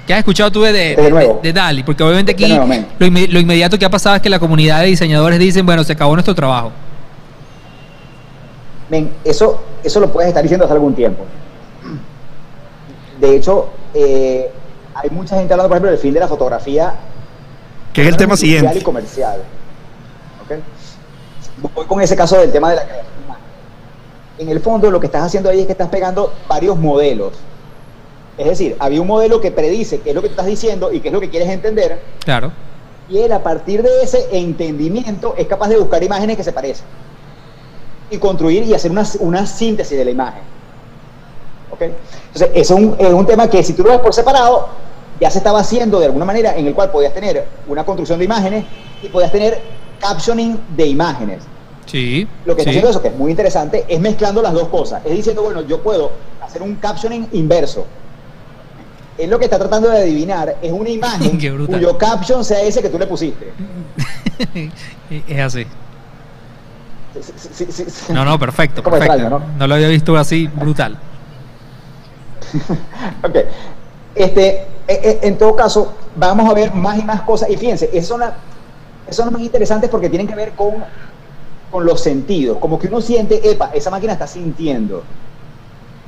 ¿Qué has escuchado tú de, de, De Dali? Porque obviamente aquí nuevo, lo, inme- lo inmediato que ha pasado es que la comunidad de diseñadores dicen, bueno, se acabó nuestro trabajo. Men, eso, eso lo puedes estar diciendo hace algún tiempo. De hecho, eh, hay mucha gente hablando, por ejemplo, del fin de la fotografía. Que es el tema siguiente. y comercial. ¿Ok? Voy con ese caso del tema de la creación. En el fondo, lo que estás haciendo ahí es que estás pegando varios modelos. Es decir, había un modelo que predice qué es lo que tú estás diciendo y qué es lo que quieres entender, Claro. y él a partir de ese entendimiento es capaz de buscar imágenes que se parecen y construir y hacer una, una síntesis de la imagen. ¿Ok? Entonces, eso es un, es un tema que si tú lo ves por separado, ya se estaba haciendo de alguna manera en el cual podías tener una construcción de imágenes y podías tener captioning de imágenes. Sí. Lo que está sí. haciendo eso, que es muy interesante, es mezclando las dos cosas. Es diciendo, bueno, yo puedo hacer un captioning inverso. Es lo que está tratando de adivinar, es una imagen cuyo caption sea ese que tú le pusiste. es así. Sí, sí, sí, sí. No, no, perfecto, perfecto. extraño, ¿no? ¿no? lo había visto así, brutal. Ok. Este, eh, eh, en todo caso, vamos a ver más y más cosas. Y fíjense, esas son, las- esas son las más interesantes porque tienen que ver con, con los sentidos. Como que uno siente, epa, esa máquina está sintiendo.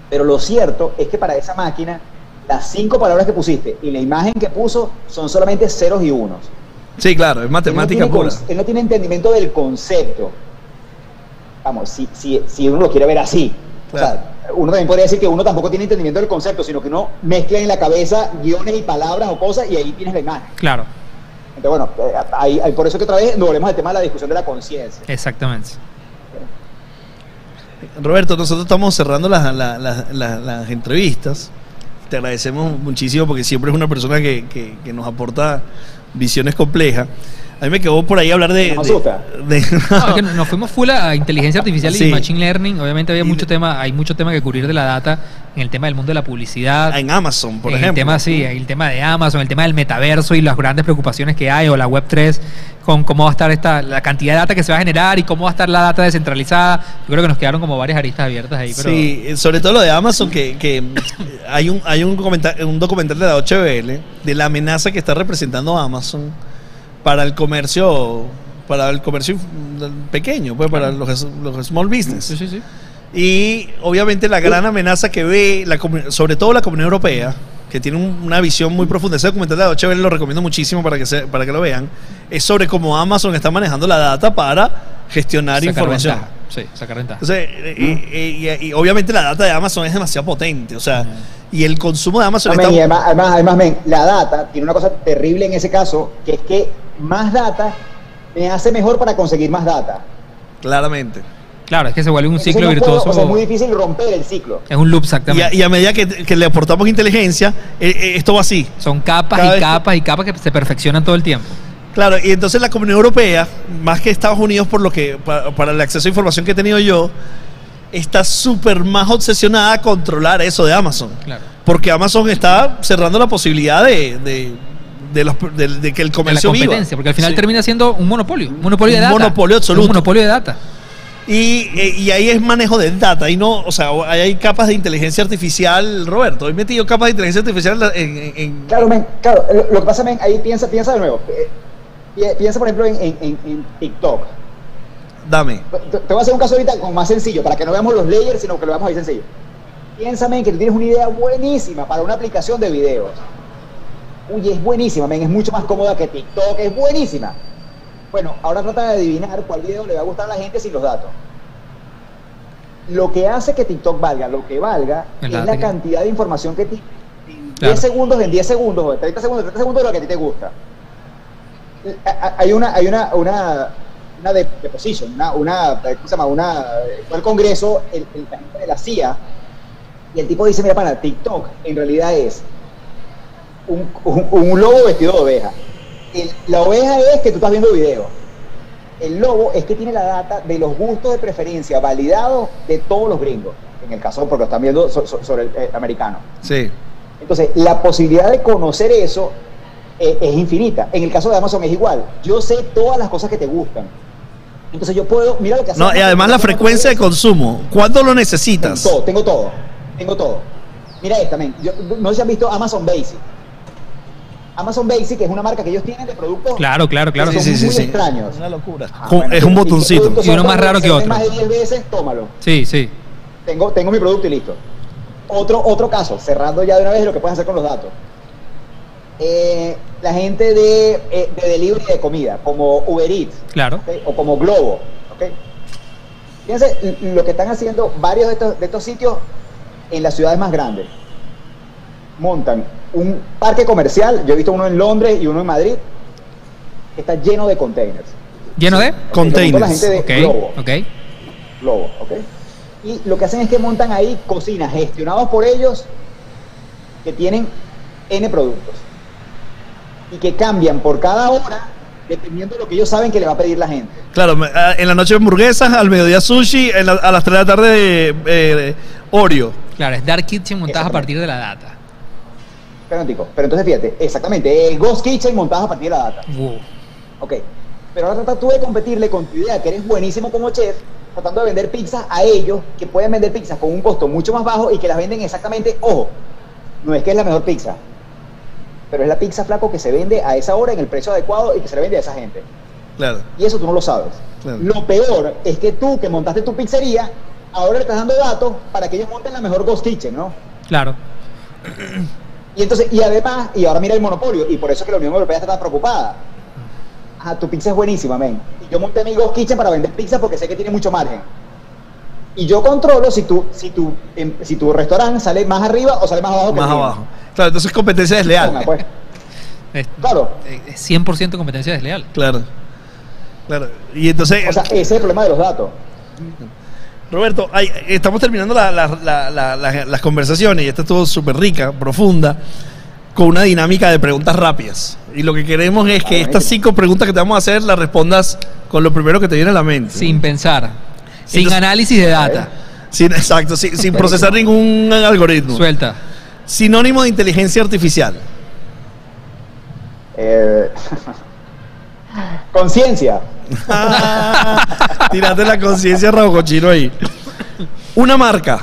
Pero lo cierto es que para esa máquina, las cinco palabras que pusiste y la imagen que puso son solamente ceros y unos. Sí, claro, es Él no matemática pura. Él no tiene entendimiento del concepto. Vamos, si, si, si uno lo quiere ver así. O sea, uno también podría decir que uno tampoco tiene entendimiento del concepto, sino que uno mezcla en la cabeza guiones y palabras o cosas y ahí tienes la imagen. Claro, Entonces, bueno, eh, ahí, ahí por eso que otra vez nos volvemos al tema de la discusión de la conciencia. exactamente. Roberto, nosotros estamos cerrando las, las- las- las- las entrevistas. Te agradecemos muchísimo porque siempre es una persona que, que- que nos aporta visiones complejas. A mí me quedó por ahí hablar de... Nos asusta. de- No, es que nos fuimos full a inteligencia artificial Sí. y machine learning. Obviamente había Y mucho de- tema, hay mucho tema que cubrir de la data en el tema del mundo de la publicidad. en Amazon, por en ejemplo. El tema, sí, el tema de Amazon, el tema del metaverso y las grandes preocupaciones que hay, o la Web 3, con cómo va a estar esta, la cantidad de data que se va a generar y cómo va a estar la data descentralizada. Yo creo que nos quedaron como varias aristas abiertas ahí, pero Sí, sobre todo lo de Amazon, que, que hay un hay un, documental de la HBL de la amenaza que está representando Amazon para el comercio para el comercio pequeño, pues para los, los small business. sí, sí, sí. Y obviamente la gran amenaza que ve, la, sobre todo la Comunidad Europea, que tiene un- una visión muy profunda, ese documental de Welle lo recomiendo muchísimo para que, se- para que lo vean, es sobre cómo Amazon está manejando la data para gestionar Sacar información. ventaja. Sí, sacar ventaja. Entonces, eh, eh, y, y obviamente la data de Amazon es demasiado potente, o sea, y el consumo de Amazon No, está... y además, además, además, men, la data tiene una cosa terrible en ese caso, que es que más data me hace mejor para conseguir más data. Claramente. Claro, es que se vuelve un Entonces ciclo no puedo- virtuoso. o sea, es muy difícil romper el ciclo. es un loop Y exactamente. a, y a medida que, que le aportamos inteligencia, eh, eh, esto va así. Son capas Cada y que- capas y capas que se perfeccionan todo el tiempo. Claro, y entonces la Comunidad Europea, más que Estados Unidos, por lo que pa- para, el acceso a información que he tenido yo, está súper más obsesionada a controlar eso de Amazon. Claro. Porque Amazon está cerrando la posibilidad de, de, de los, de, de que el De la comercio viva. competencia, porque al final Sí. termina siendo un monopolio. Un monopolio de Un data. monopolio absoluto. Un monopolio de data. Y, eh, y ahí es manejo de data, y no, o sea, ahí hay capas de inteligencia artificial, Roberto. He metido capas de inteligencia artificial en en- Claro, men, claro, lo, lo que pasa, men, ahí piensa, piensa de nuevo. Eh, pi- piensa, por ejemplo, en, en- en- en TikTok. Dame. Te, te voy a hacer un caso ahorita como más sencillo, para que no veamos los layers, sino que lo veamos ahí sencillo. Piensa, men, que tú tienes una idea buenísima para una aplicación de videos. Uy, es buenísima, men, es mucho más cómoda que TikTok, es buenísima. Bueno, ahora trata de adivinar cuál video le va a gustar a la gente sin los datos. Lo que hace que TikTok valga, lo que valga, Es la cantidad de información que tiene. En Claro. 10 segundos, en 10 segundos, o en 30 segundos, en 30 segundos de lo que a ti te gusta. Hay una, hay una, una, una de, deposition, una, una, ¿cómo se llama? Una, fue al Congreso, el, el, de la CIA, y el tipo dice, mira, para, TikTok en realidad es un, un, un lobo vestido de oveja. El- la oveja es que tú estás viendo video. El lobo es que tiene la data de los gustos de preferencia validados de todos los gringos. En el caso, porque lo están viendo so- so- sobre el eh, americano. Sí. Entonces, la posibilidad de conocer eso eh, es infinita. En el caso de Amazon es igual. Yo sé todas las cosas que te gustan. Entonces yo puedo, mira lo que No, y además la frecuencia de consumo. ¿Cuándo lo Tengo necesitas? todo, tengo todo, tengo todo. Mira esta, men. Yo- no sé si han visto Amazon Basic. Amazon Basic es una marca que ellos tienen de productos Claro, claro, claro. Son Sí, sí, muy sí. extraños. Una locura. Ah, bueno, es un botoncito. Y uno más raro que otro. Más de 10 veces, tómalo. Sí, sí. tengo, tengo mi producto y listo. Otro, otro caso, cerrando ya de una vez lo que puedes hacer con los datos. Eh, la gente de, eh, de delivery de comida, como Uber Eats, Claro. o como Globo. ¿ok? Fíjense lo que están haciendo varios de estos, de estos sitios en las ciudades más grandes. Montan un parque comercial, yo he visto uno en Londres y uno en Madrid, que está lleno de containers. ¿Lleno de? Containers. La gente de Ok, Globo, ok. Globo, ¿ok? Y lo que hacen es que montan ahí cocinas gestionados por ellos que tienen N productos y que cambian por cada hora dependiendo de lo que ellos saben que le va a pedir la gente. Claro, ah, en la noche hamburguesas, al mediodía sushi, en la- a las 3 de la tarde eh, Oreo. Claro, es Dark Kitchen montadas a partir de la data. Tico, pero entonces fíjate, exactamente, el Ghost Kitchen montadas a partir de la data. Wow. Ok. Pero ahora trata tú de competirle con tu idea, que eres buenísimo como chef, tratando de vender pizzas a ellos, que pueden vender pizzas con un costo mucho más bajo y que las venden exactamente, ojo, no es que es la mejor pizza, pero es la pizza flaco que se vende a esa hora en el precio adecuado y que se le vende a esa gente. Claro. Y eso tú no lo sabes. Claro. Lo peor es que tú que montaste tu pizzería, ahora le estás dando datos para que ellos monten la mejor Ghost Kitchen, ¿no? Claro. Y entonces, y además, y ahora mira el monopolio, y por eso es que la Unión Europea está tan preocupada. Ajá, tu pizza es buenísima, men. Y yo monté mi Ghost Kitchen para vender pizza porque sé que tiene mucho margen. Y yo controlo si tu, si tu, em, si tu restaurante sale más arriba o sale más abajo. que Más abajo. Claro, entonces competencia Ponga, desleal. pues. Es, Claro. es 100% competencia desleal. Claro. Claro. Y entonces, O sea, ese es el problema de los datos. Roberto, estamos terminando la- la- la- la- la- las conversaciones y esta estuvo súper rica, profunda, con una dinámica de preguntas rápidas. Y lo que queremos es que estas cinco preguntas que te vamos a hacer las respondas con lo primero que te viene a la mente. Sin pensar. Sin análisis de data. Sin, exacto, sin, sin procesar ningún algoritmo. Suelta. Sinónimo de inteligencia artificial. Eh, Conciencia. Tírate la conciencia cochino ahí. Una marca.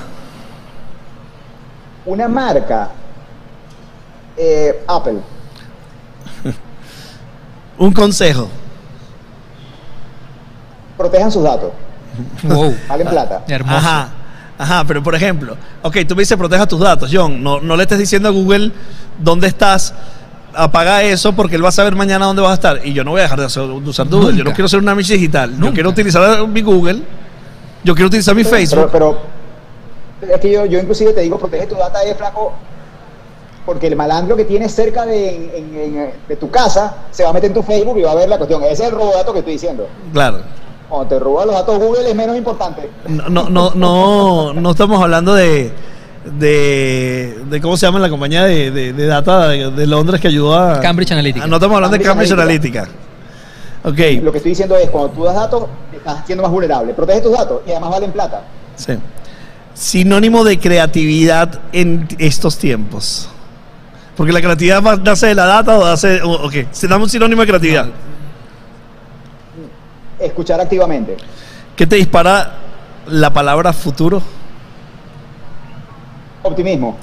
Una marca. Eh, Apple. Un consejo. Protejan sus datos. Wow. Valen plata. Hermoso. Ajá. Ajá, pero por ejemplo, ok, tú me dices proteja tus datos, John. No, no le estés diciendo a Google dónde estás. Apaga eso porque él va a saber mañana dónde vas a estar. Y yo no voy a dejar de, hacer- de usar Google. Yo no Nunca. quiero ser una Amish digital. Yo Nunca. quiero utilizar mi Google. Yo quiero utilizar mi Facebook. Pero, pero es que yo, yo inclusive te digo, protege tu data de flaco, porque el malandro que tienes cerca de, en- en- de tu casa se va a meter en tu Facebook y va a ver la cuestión. Ese es el robo de datos que estoy diciendo. Claro. Cuando te roban los datos Google es menos importante. No, no, no, no, no estamos hablando de, de, de cómo se llama la compañía de, de- de data de, de Londres que ayudó a Cambridge Analytica. Ah, no estamos hablando de Cambridge Analytica. Ok, Lo que estoy diciendo es, cuando tú das datos, estás siendo más vulnerable. Protege tus datos y además valen plata. sí. Sinónimo de creatividad en estos tiempos. Porque la creatividad va- nace de la data o nace. o- Ok, se damos un sinónimo de creatividad. Escuchar activamente. ¿Qué te dispara la palabra futuro? Optimismo.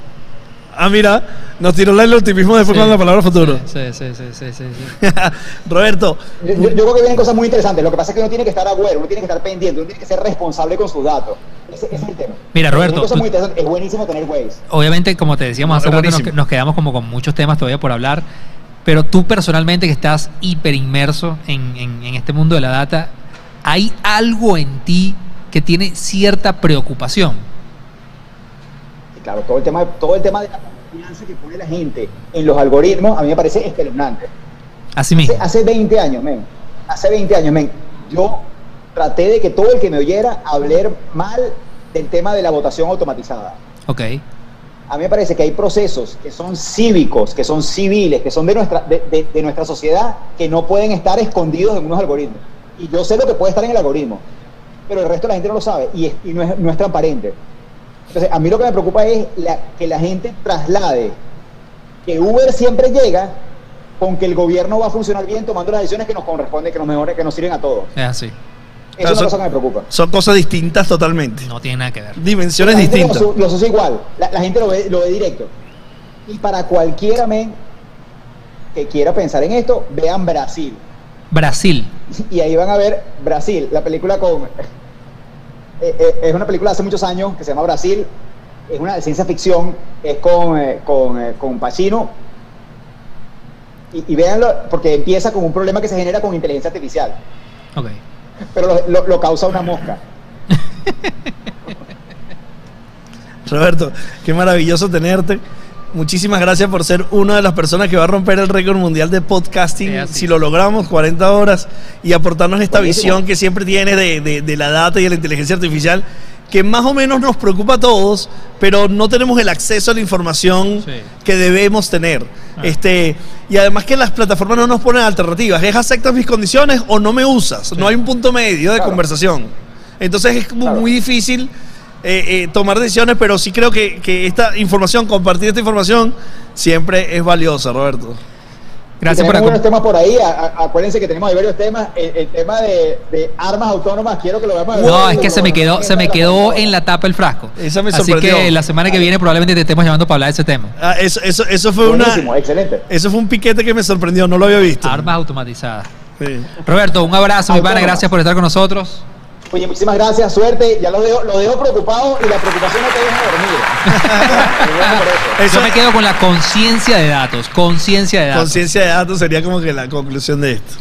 Ah, mira, nos tiró el optimismo después Sí. con la palabra futuro. Sí, sí, sí, sí, sí, sí. Roberto, Yo, creo que vienen cosas muy interesantes. Lo que pasa es que uno tiene que estar agüero, uno tiene que estar pendiente, uno tiene que ser responsable con sus datos. Ese, ese es el tema. Mira, Roberto, Vienen cosas tú- muy interesantes. Es buenísimo tener Waze. Obviamente, como te decíamos hace rato, nos, quedamos como con muchos temas todavía por hablar. Pero tú personalmente que estás hiper inmerso en, en- en este mundo de la data, ¿hay algo en ti que tiene cierta preocupación? Claro, todo el tema, todo el tema de la confianza que pone la gente en los algoritmos, a mí me parece espeluznante. Así mismo. Hace, hace 20 años, men. Hace 20 años, men. Yo traté de que todo el que me oyera hablar mal del tema de la votación automatizada. Ok. A mí me parece que hay procesos que son cívicos, que son civiles, que son de nuestra, de, de- de nuestra sociedad, que no pueden estar escondidos en unos algoritmos. Y yo sé lo que puede estar en el algoritmo, pero el resto de la gente no lo sabe y, es- y no, es, no es transparente. Entonces, a mí lo que me preocupa es la- que la gente traslade que Uber siempre llega con que el gobierno va a funcionar bien tomando las decisiones que nos corresponden, que nos mejore, que nos sirven a todos. Es así. Esa Claro, es una cosa que me preocupa. son cosas distintas totalmente. No tiene nada que ver. Dimensiones distintas. Lo, aso- lo asocia igual, la, la gente lo ve, lo ve directo. Y para cualquiera, men, que quiera pensar en esto, vean Brasil. Brasil. Y ahí van a ver Brasil, la película con, es una película de hace muchos años que se llama Brasil. Es una de ciencia ficción. Es con, eh, con, eh, con Pacino. Y, y véanlo, porque empieza con un problema que se genera con inteligencia artificial. Ok. Pero lo, lo- lo causa una mosca. Roberto, qué maravilloso tenerte. Muchísimas gracias por ser una de las personas que va a romper el récord mundial de podcasting. Si lo logramos, 40 horas, y aportarnos esta Buenísimo. visión que siempre tiene de, de- de la data y de la inteligencia artificial, que más o menos nos preocupa a todos, pero no tenemos el acceso a la información Sí. que debemos tener. Ah. Este, y además que las plataformas no nos ponen alternativas. Es aceptas mis condiciones o no me usas. No hay un punto medio de Claro. conversación. Entonces es como Claro. muy difícil eh, eh, tomar decisiones, pero sí creo que, que esta información, compartir esta información, siempre es valiosa, Roberto. Gracias por acom- temas por ahí. A- a- acuérdense que tenemos ahí varios temas. El, el tema de, de armas autónomas, quiero que lo veamos. No, es que se me quedó, se me quedó en la tapa el frasco. Esa me Así que la semana que viene probablemente te estemos llamando para hablar de ese tema. Ah, eso, eso, eso fue Buenísimo, una, excelente. eso fue un piquete que me sorprendió, no lo había visto. Armas automatizadas. Sí. Roberto, un abrazo, mi pana, gracias por estar con nosotros. Oye, muchísimas gracias, suerte. Ya lo dejo, lo dejo preocupado y la preocupación no te deja dormir. Eso. Eso Yo me quedo con la conciencia de datos, conciencia de datos. conciencia de datos sería como que la conclusión de esto.